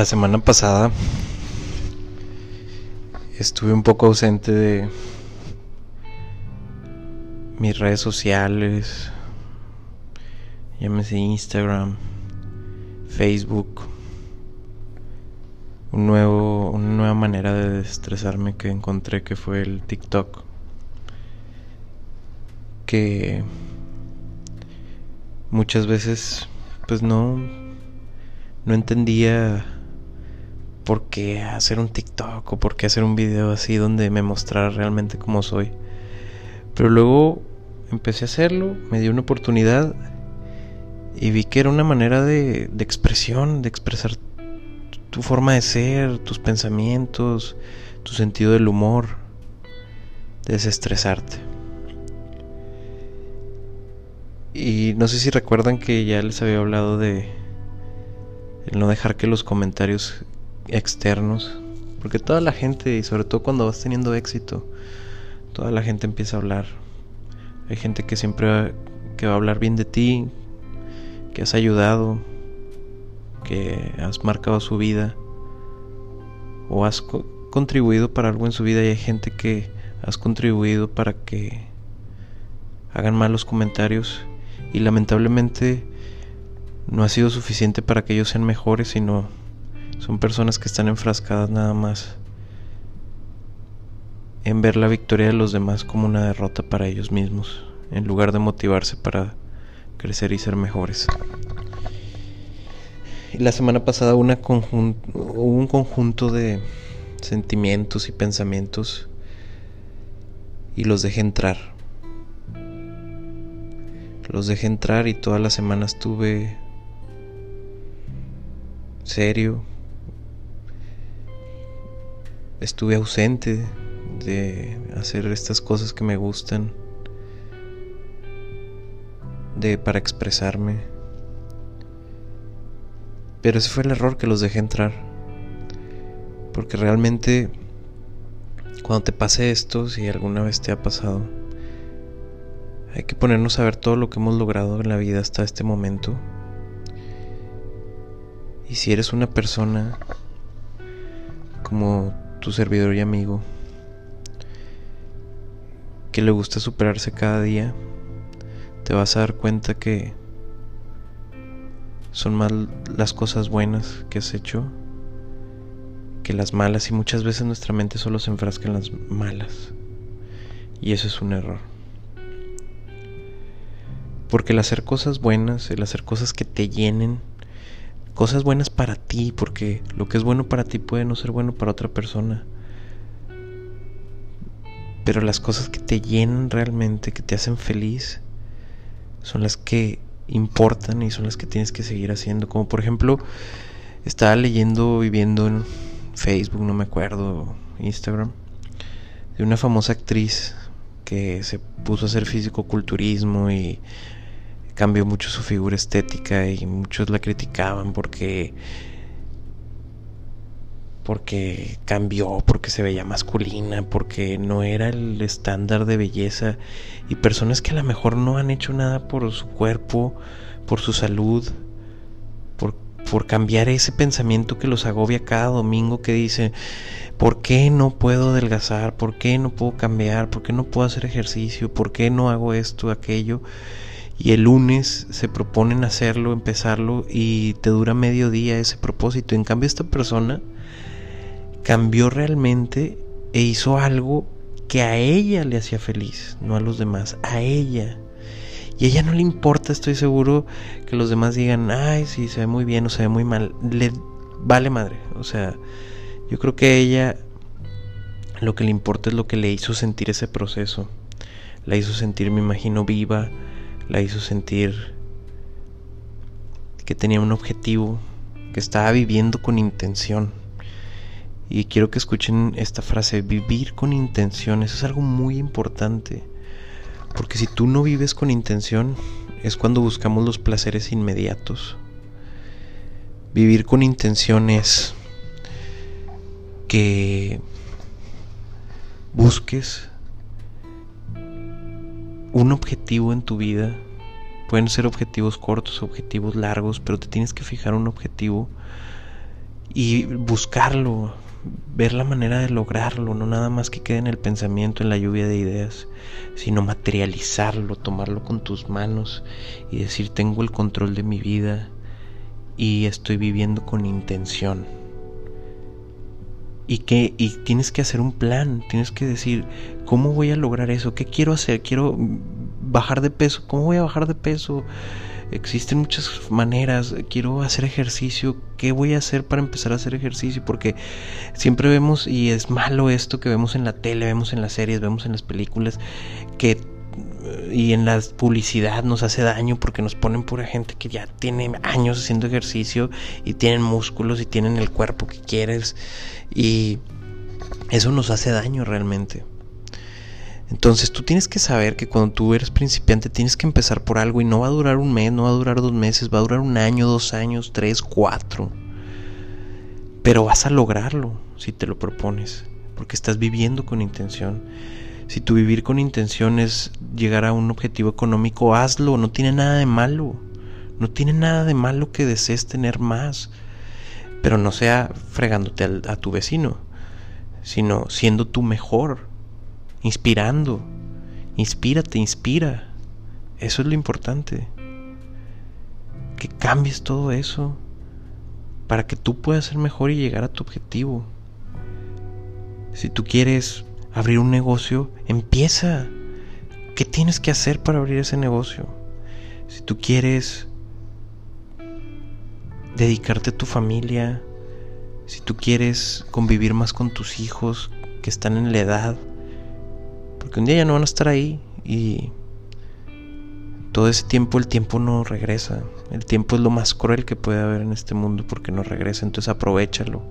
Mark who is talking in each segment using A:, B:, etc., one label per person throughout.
A: La semana pasada estuve un poco ausente de mis redes sociales, llámese Instagram, Facebook, un nuevo, una nueva manera de estresarme que encontré que fue el TikTok, que muchas veces pues no no entendía por qué hacer un TikTok o por qué hacer un video así donde me mostrara realmente cómo soy. Pero luego empecé a hacerlo, me dio una oportunidad y vi que era una manera de, de expresión, de expresar tu forma de ser, tus pensamientos, tu sentido del humor, de desestresarte. Y no sé si recuerdan que ya les había hablado de no dejar que los comentarios externos, porque toda la gente, y sobre todo cuando vas teniendo éxito, toda la gente empieza a hablar. Hay gente que siempre va, que va a hablar bien de ti, que has ayudado, que has marcado su vida o has contribuido para algo en su vida y hay gente que has contribuido para que hagan malos comentarios y lamentablemente no ha sido suficiente para que ellos sean mejores, sino son personas que están enfrascadas nada más en ver la victoria de los demás como una derrota para ellos mismos, en lugar de motivarse para crecer y ser mejores. Y la semana pasada una un conjunto de sentimientos y pensamientos y los dejé entrar. Los dejé entrar y todas las semanas estuve serio. Estuve ausente de hacer estas cosas que me gustan, de para expresarme. Pero ese fue el error que los dejé entrar. Porque realmente cuando te pase esto, si alguna vez te ha pasado, hay que ponernos a ver todo lo que hemos logrado en la vida hasta este momento y si eres una persona como tu servidor y amigo que le gusta superarse cada día, te vas a dar cuenta que son más las cosas buenas que has hecho que las malas y muchas veces nuestra mente solo se enfrasca en las malas. Y eso es un error. Porque el hacer cosas buenas, el hacer cosas que te llenen, cosas buenas para ti, porque lo que es bueno para ti puede no ser bueno para otra persona. Pero las cosas que te llenan realmente, que te hacen feliz, son las que importan y son las que tienes que seguir haciendo. Como por ejemplo, estaba leyendo, viviendo en Facebook, no me acuerdo, Instagram, de una famosa actriz que se puso a hacer físico-culturismo y cambió mucho su figura estética y muchos la criticaban porque porque cambió, porque se veía masculina, porque no era el estándar de belleza y personas que a lo mejor no han hecho nada por su cuerpo, por su salud, por, por cambiar ese pensamiento que los agobia cada domingo que dice, ¿por qué no puedo adelgazar? ¿Por qué no puedo cambiar? ¿Por qué no puedo hacer ejercicio? ¿Por qué no hago esto, aquello? Y el lunes se proponen hacerlo, empezarlo y te dura medio día ese propósito. En cambio esta persona cambió realmente e hizo algo que a ella le hacía feliz, no a los demás, a ella. Y a ella no le importa, estoy seguro, que los demás digan, ay, sí, se ve muy bien o se ve muy mal. Le vale madre. O sea, yo creo que a ella lo que le importa es lo que le hizo sentir ese proceso. La hizo sentir, me imagino, viva, la hizo sentir que tenía un objetivo, que estaba viviendo con intención. Y quiero que escuchen esta frase, vivir con intención, eso es algo muy importante. Porque si tú no vives con intención, es cuando buscamos los placeres inmediatos. Vivir con intención es que busques un objetivo en tu vida. Pueden ser objetivos cortos, objetivos largos, pero te tienes que fijar un objetivo y buscarlo, ver la manera de lograrlo, no nada más que quede en el pensamiento, en la lluvia de ideas, sino materializarlo, tomarlo con tus manos y decir tengo el control de mi vida y estoy viviendo con intención. Y que y tienes que hacer un plan, tienes que decir, ¿cómo voy a lograr eso? ¿Qué quiero hacer? Quiero bajar de peso, ¿cómo voy a bajar de peso? Existen muchas maneras, quiero hacer ejercicio, ¿qué voy a hacer para empezar a hacer ejercicio? Porque siempre vemos, y es malo esto que vemos en la tele, vemos en las series, vemos en las películas, que y en la publicidad nos hace daño porque nos ponen pura gente que ya tiene años haciendo ejercicio y tienen músculos y tienen el cuerpo que quieres y eso nos hace daño realmente. Entonces tú tienes que saber que cuando tú eres principiante tienes que empezar por algo y no va a durar un mes, no va a durar dos meses, va a durar un año, dos años, tres, cuatro. Pero vas a lograrlo si te lo propones, porque estás viviendo con intención. Si tu vivir con intención es llegar a un objetivo económico, hazlo, no tiene nada de malo. No tiene nada de malo que desees tener más, pero no sea fregándote a tu vecino, sino siendo tú mejor inspirando. Inspírate, inspira. Eso es lo importante. Que cambies todo eso para que tú puedas ser mejor y llegar a tu objetivo. Si tú quieres abrir un negocio, empieza. ¿Qué tienes que hacer para abrir ese negocio? Si tú quieres dedicarte a tu familia, si tú quieres convivir más con tus hijos que están en la edad porque un día ya no van a estar ahí y todo ese tiempo el tiempo no regresa. El tiempo es lo más cruel que puede haber en este mundo porque no regresa. Entonces aprovechalo.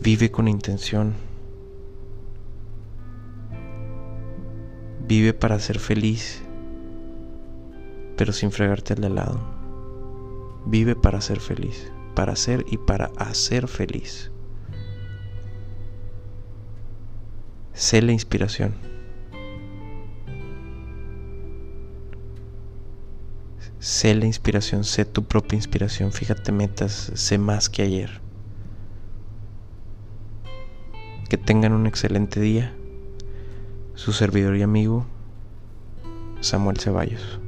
A: Vive con intención. Vive para ser feliz, pero sin fregarte al de lado. Vive para ser feliz, para ser y para hacer feliz. Sé la inspiración. Sé la inspiración, sé tu propia inspiración. Fíjate metas, sé más que ayer. Que tengan un excelente día. Su servidor y amigo, Samuel Ceballos.